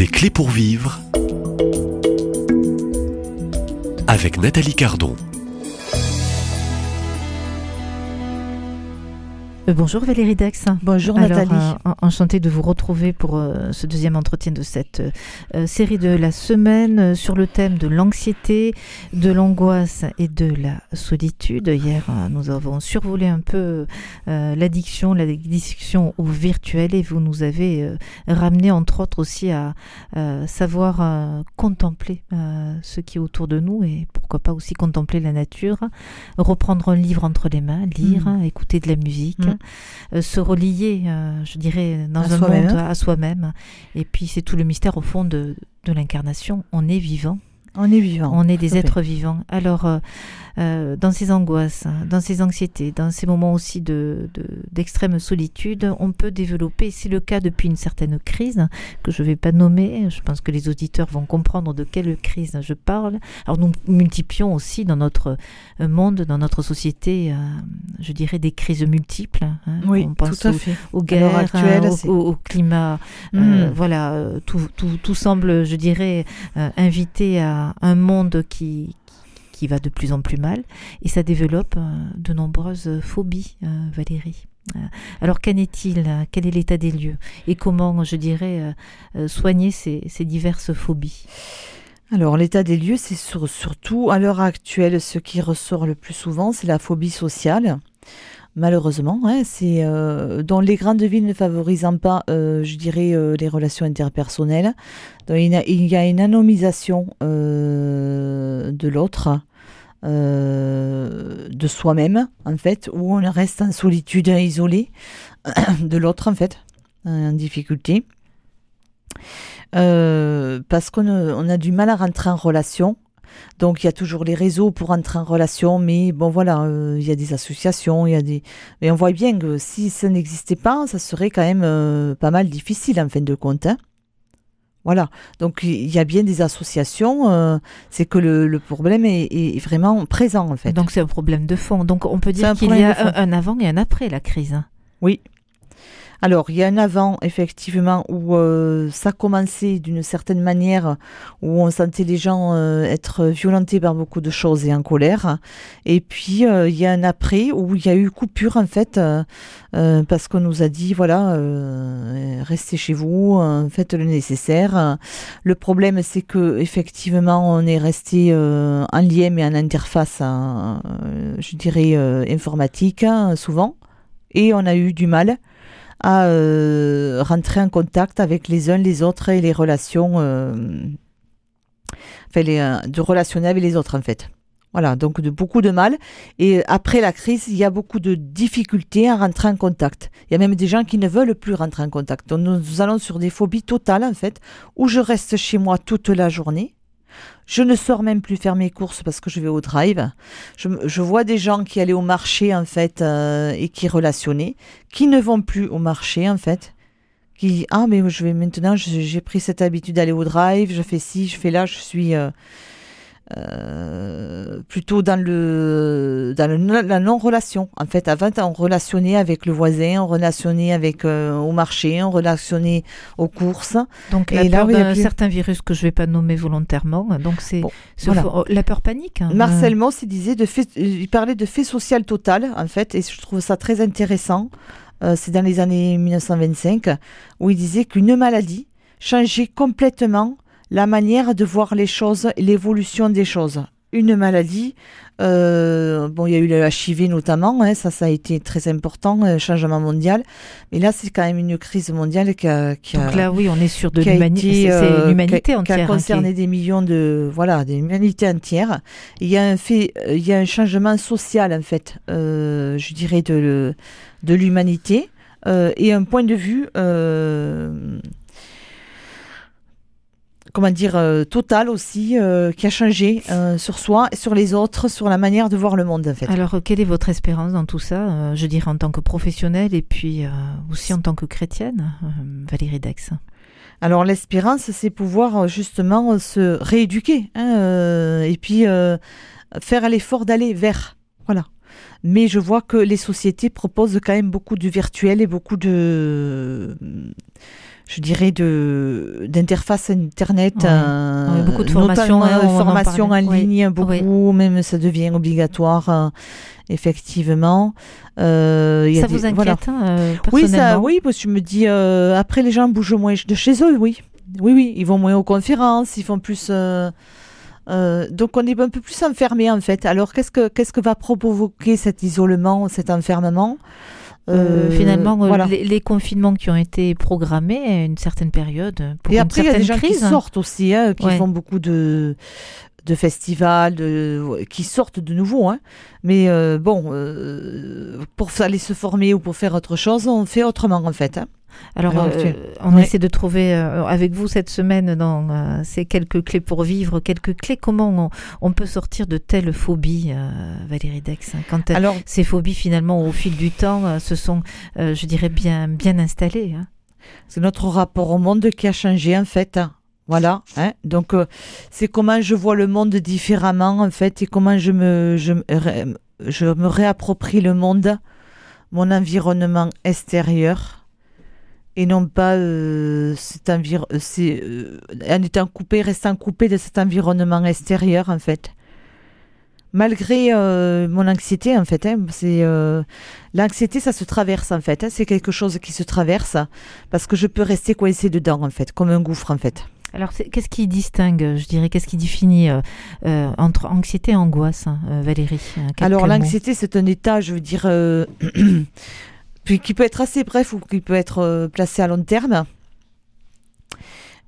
Des clés pour vivre avec Nathalie Cardon. Euh, bonjour Valérie Dex. Bonjour Nathalie. Euh, enchantée de vous retrouver pour euh, ce deuxième entretien de cette série de la semaine sur le thème de l'anxiété, de l'angoisse et de la solitude. Hier, nous avons survolé un peu l'addiction, l'addiction au virtuel et vous nous avez ramené entre autres aussi à savoir contempler ce qui est autour de nous et pourquoi pas aussi contempler la nature, reprendre un livre entre les mains, lire, mmh. écouter de la musique. Mmh. Euh, se relier, euh, je dirais, dans un monde à soi-même. Et puis c'est tout le mystère au fond de, de l'incarnation. On est vivant. On est vivant. On est des êtres vivants. Alors, euh, euh, dans ces angoisses, dans ces anxiétés, dans ces moments aussi de, d'extrême solitude, on peut développer, c'est le cas depuis une certaine crise, que je ne vais pas nommer, je pense que les auditeurs vont comprendre de quelle crise je parle. Alors nous multiplions aussi dans notre euh, monde, dans notre société, euh, je dirais des crises multiples. Hein. Oui, on pense tout à fait. aux, guerres, actuelle, au, climat, mmh. voilà, tout, tout, tout, semble, je dirais, inviter à un monde qui, qui va de plus en plus mal et ça développe euh, de nombreuses phobies, euh, Valérie. Euh, alors qu'en est-il Quel est l'état des lieux Et comment, je dirais, soigner ces, diverses phobies? Alors l'état des lieux, c'est surtout à l'heure actuelle, ce qui ressort le plus souvent, c'est la phobie sociale malheureusement, hein, c'est dans les grandes villes ne favorisant pas, je dirais, les relations interpersonnelles. il, y a, une anonymisation de l'autre. Euh, de soi-même, en fait, où on reste en solitude, isolé de l'autre, en fait, en difficulté. Euh, parce qu'on a, du mal à rentrer en relation. Donc il y a toujours les réseaux pour entrer en relation, mais bon voilà, euh, il y a des associations, il y a des. Mais on voit bien que si ça n'existait pas, ça serait quand même pas mal difficile en fin de compte. Hein. Voilà, donc il y a bien des associations, euh, c'est que le, problème est, vraiment présent en fait. Donc c'est un problème de fond. Donc on peut dire qu'il y a un, avant et un après la crise. Oui, alors, il y a un avant, effectivement, où euh, ça commençait d'une certaine manière, où on sentait les gens euh, être violentés par beaucoup de choses et en colère. Et puis, euh, il y a un après, où il y a eu coupure, en fait, parce qu'on nous a dit, voilà, restez chez vous, faites le nécessaire. Le problème, c'est que effectivement, on est resté en lien, mais en interface, je dirais, informatique, hein, souvent. Et on a eu du mal à euh, rentrer en contact avec les uns les autres et les relations, euh, enfin les, euh, de relationner avec les autres en fait. Voilà, donc de beaucoup de mal. Et après la crise, il y a beaucoup de difficultés à rentrer en contact. Il y a même des gens qui ne veulent plus rentrer en contact. Donc nous allons sur des phobies totales en fait, où je reste chez moi toute la journée je ne sors même plus faire mes courses parce que je vais au drive. Je, vois des gens qui allaient au marché en fait euh, et qui relationnaient, qui ne vont plus au marché en fait. Qui ah mais je vais maintenant j'ai pris cette habitude d'aller au drive, je fais ci, je fais là, je suis euh, euh, plutôt dans le dans la non-relation. En fait, avant, on relationnait avec le voisin, on relationnait avec euh, au marché, on relationnait aux courses. Donc la peur d'un certain virus que je vais pas nommer volontairement. Donc c'est oh, la peur panique. Hein. Marcel Mauss, il disait de fait, il parlait de fait social total en fait, et je trouve ça très intéressant. Euh, c'est dans les années 1925 où il disait qu'une maladie changeait complètement la manière de voir les choses, l'évolution des choses. Une maladie, euh, bon, il y a eu le HIV notamment, hein, ça, ça a été très important, un changement mondial. Mais là, c'est quand même une crise mondiale qui a, qui Donc là, oui, on est sur de l'humanité, c'est euh, l'humanité entière. Qui a concerné des millions de, voilà, des humanités entières. Il y a un fait, il y a un changement social en fait, euh, je dirais de de l'humanité et un point de vue comment dire, euh, total aussi, euh, qui a changé euh, sur soi, sur les autres, sur la manière de voir le monde en fait. Alors, quelle est votre espérance dans tout ça Je dirais en tant que professionnelle et puis aussi en tant que chrétienne, Valérie Dex? Alors l'espérance, c'est pouvoir justement se rééduquer hein, et puis faire l'effort d'aller vers. Voilà. Mais je vois que les sociétés proposent quand même beaucoup de virtuel et beaucoup de je dirais, de d'interface internet, euh, beaucoup de formations, hein, euh, on en. Oui. ligne, beaucoup, même ça devient obligatoire, euh, effectivement. Euh, a Ça des- vous inquiète voilà. hein, Oui, ça, oui, parce que je me dis, après les gens bougent moins de chez eux, oui. Oui, oui, ils vont moins aux conférences, ils font plus. Euh, donc on est un peu plus enfermé en fait. Alors qu'est-ce que qu'est-ce que va provoquer cet isolement, cet enfermement? Euh, Euh, finalement, voilà. les, les confinements qui ont été programmés à une certaine période, pour Et une après il y a des gens crise, qui sortent aussi, hein, qui Ouais. font beaucoup de de festivals, de, qui sortent de nouveau. Hein. Mais euh, bon, euh, pour aller se former ou pour faire autre chose, on fait autrement en fait. hein. Alors, euh, on essaie de trouver euh, avec vous cette semaine dans euh, ces quelques clés pour vivre, quelques clés. Comment on, on peut sortir de telles phobies, Valérie Dex hein, Quand Alors ces phobies, finalement, au fil du temps, se sont, je dirais, bien, bien installées. hein? C'est notre rapport au monde qui a changé en fait. Voilà. hein. Donc euh, c'est comment je vois le monde différemment en fait et comment je me réapproprie le monde, mon environnement extérieur et non pas euh, cet euh, en étant coupé restant coupé de cet environnement extérieur en fait. Malgré mon anxiété, en fait, hein, c'est l'anxiété, ça se traverse en fait. hein, c'est quelque chose qui se traverse parce que je peux rester coincé dedans en fait, comme un gouffre en fait. Alors, qu'est-ce qui distingue, je dirais, qu'est-ce qui définit euh, euh, entre anxiété et angoisse, hein, euh, Valérie Alors l'anxiété, c'est un état, je veux dire, euh, puis qui peut être assez bref ou qui peut être placé à long terme.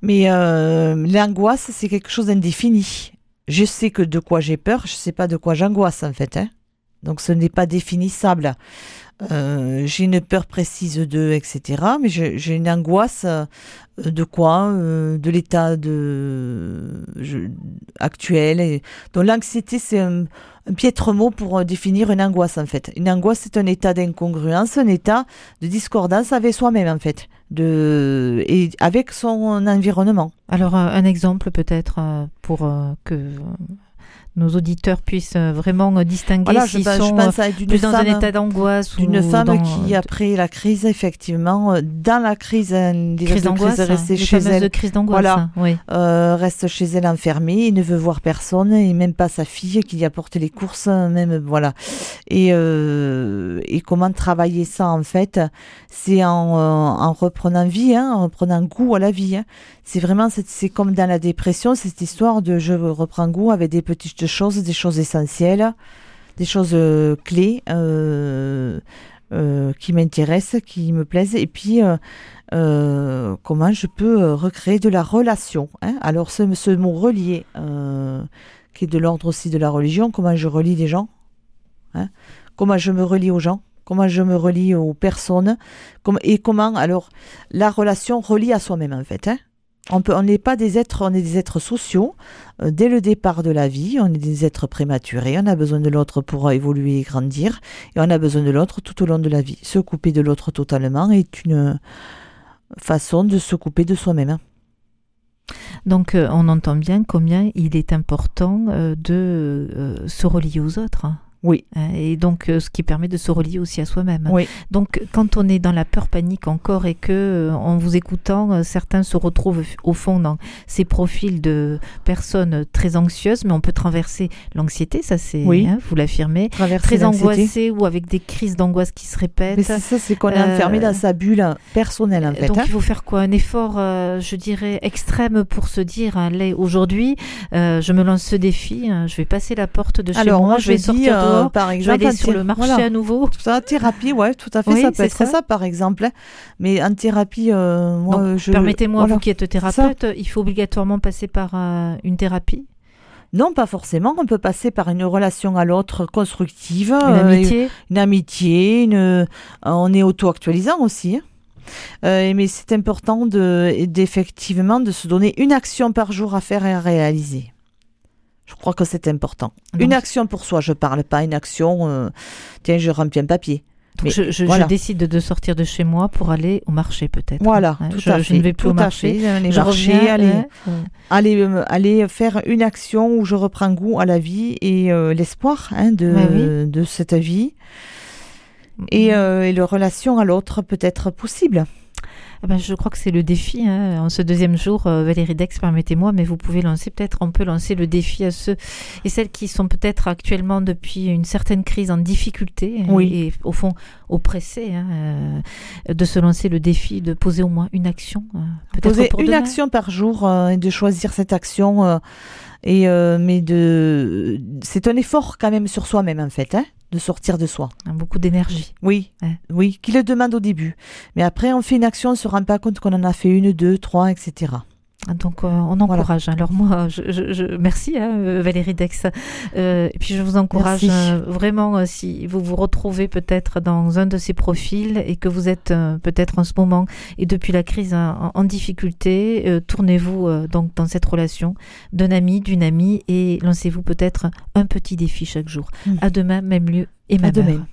Mais l'angoisse, c'est quelque chose d'indéfini. Je sais que de quoi j'ai peur, je sais pas de quoi j'angoisse en fait. hein. Donc ce n'est pas définissable. Euh, j'ai une peur précise de, etc. Mais j'ai une angoisse euh, de quoi Euh, De l'état actuel. Donc l'anxiété, c'est un, piètre mot pour définir une angoisse en fait. Une angoisse, c'est un état d'incongruence, un état de discordance avec soi-même en fait, et avec son environnement. Alors, un exemple peut-être pour que nos auditeurs puissent euh, vraiment euh, distinguer Voilà, s'ils pense- je sont pense à d'une plus dans un état d'angoisse ou d'une femme dans, qui euh, après la crise, effectivement, euh, dans la crise, euh, des crise d'angoisse, crise, hein, restée les chez elle, d'angoisse. Voilà. hein, oui. euh, reste chez elle enfermée, ne veut voir personne et même pas sa fille qui lui apporte les courses, même voilà. Et, euh, et comment travailler ça en fait, c'est en, euh, en reprenant vie, hein, en reprenant goût à la vie. hein. C'est vraiment, c'est comme dans la dépression, cette histoire de je reprends goût avec des petites choses, des choses essentielles, des choses euh, clés. euh, euh, qui m'intéressent, qui me plaisent, et puis comment je peux recréer de la relation. hein. Alors ce, ce mot relier, qui est de l'ordre aussi de la religion, comment je relie les gens, hein. comment je me relie aux gens, comment je me relie aux personnes, et comment alors la relation relie à soi-même en fait. hein. On n'est pas des êtres, on est des êtres sociaux. Euh, dès le départ de la vie, on est des êtres prématurés. On a besoin de l'autre pour évoluer et grandir, et on a besoin de l'autre tout au long de la vie. Se couper de l'autre totalement est une façon de se couper de soi-même. Donc, euh, on entend bien combien il est important euh, de se relier aux autres. Hein. Oui. Hein, Et donc, euh, ce qui permet de se relier aussi à soi-même. Oui. Donc, quand on est dans la peur panique encore et que, euh, en vous écoutant, euh, certains se retrouvent au fond dans ces profils de personnes très anxieuses, mais on peut traverser l'anxiété, ça c'est, Oui. hein, vous l'affirmez, Traverser très angoissée ou avec des crises d'angoisse qui se répètent. Mais c'est ça, c'est qu'on est Euh, enfermé dans sa bulle personnelle en fait. Donc hein. il faut faire quoi? Un effort, euh, je dirais, extrême pour se dire, allez, aujourd'hui, euh, je me lance ce défi, hein, je vais passer la porte de chez Alors moi, moi je vais sortir euh, dehors, par je vais exemple, aller sur le marché voilà. à nouveau. Tout ça, thérapie, ouais, tout à fait, Oui, ça peut être ça. ça. par exemple. hein. Mais en thérapie, euh, moi, je. Permettez-moi, voilà. vous qui êtes thérapeute, il faut obligatoirement passer par euh, une thérapie, Non, pas forcément. On peut passer par une relation à l'autre constructive, une euh, amitié? une amitié, une, euh, on est auto-actualisant aussi. hein. Euh, mais c'est important de, d'effectivement de se donner une action par jour à faire et à réaliser. Je crois que c'est important. Donc- Une action pour soi, je parle pas une action. euh, tiens, je remplis un papier. Donc, mais je, je- je voilà. décide de sortir de chez moi pour aller au marché peut-être. Voilà, Hein, tout je, à je fait. ne vais plus au marché. fait. Les Je marchés, reviens, aller, euh, aller, euh, aller faire une action où je reprends goût à la vie et euh, l'espoir hein, de, cette vie. Et, euh, et la relation à l'autre peut être possible. Ah ben, Je crois que c'est le défi. Hein. En ce deuxième jour, euh, Valérie Dex, permettez-moi, mais vous pouvez lancer peut-être, on peut lancer le défi à ceux et celles qui sont peut-être actuellement depuis une certaine crise en difficulté et, au fond oppressés, hein, euh, de se lancer le défi de poser au moins une action. Euh, poser une action par jour et de choisir cette action. et mais de, c'est un effort quand même sur soi-même en fait. Hein de sortir de soi. Beaucoup d'énergie. Oui, oui, qui le demande au début. Mais après, on fait une action, on ne se rend pas compte qu'on en a fait une, deux, trois, etc. Donc euh, on encourage. Alors moi, je, merci hein, euh, Valérie Dex. Euh, et puis je vous encourage vraiment si vous vous retrouvez peut-être dans un de ces profils et que vous êtes peut-être en ce moment et depuis la crise en, difficulté, tournez-vous donc dans cette relation d'un ami, d'une amie et lancez-vous peut-être un petit défi chaque jour. Mm. À demain, même lieu et même à demain.